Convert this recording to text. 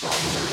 you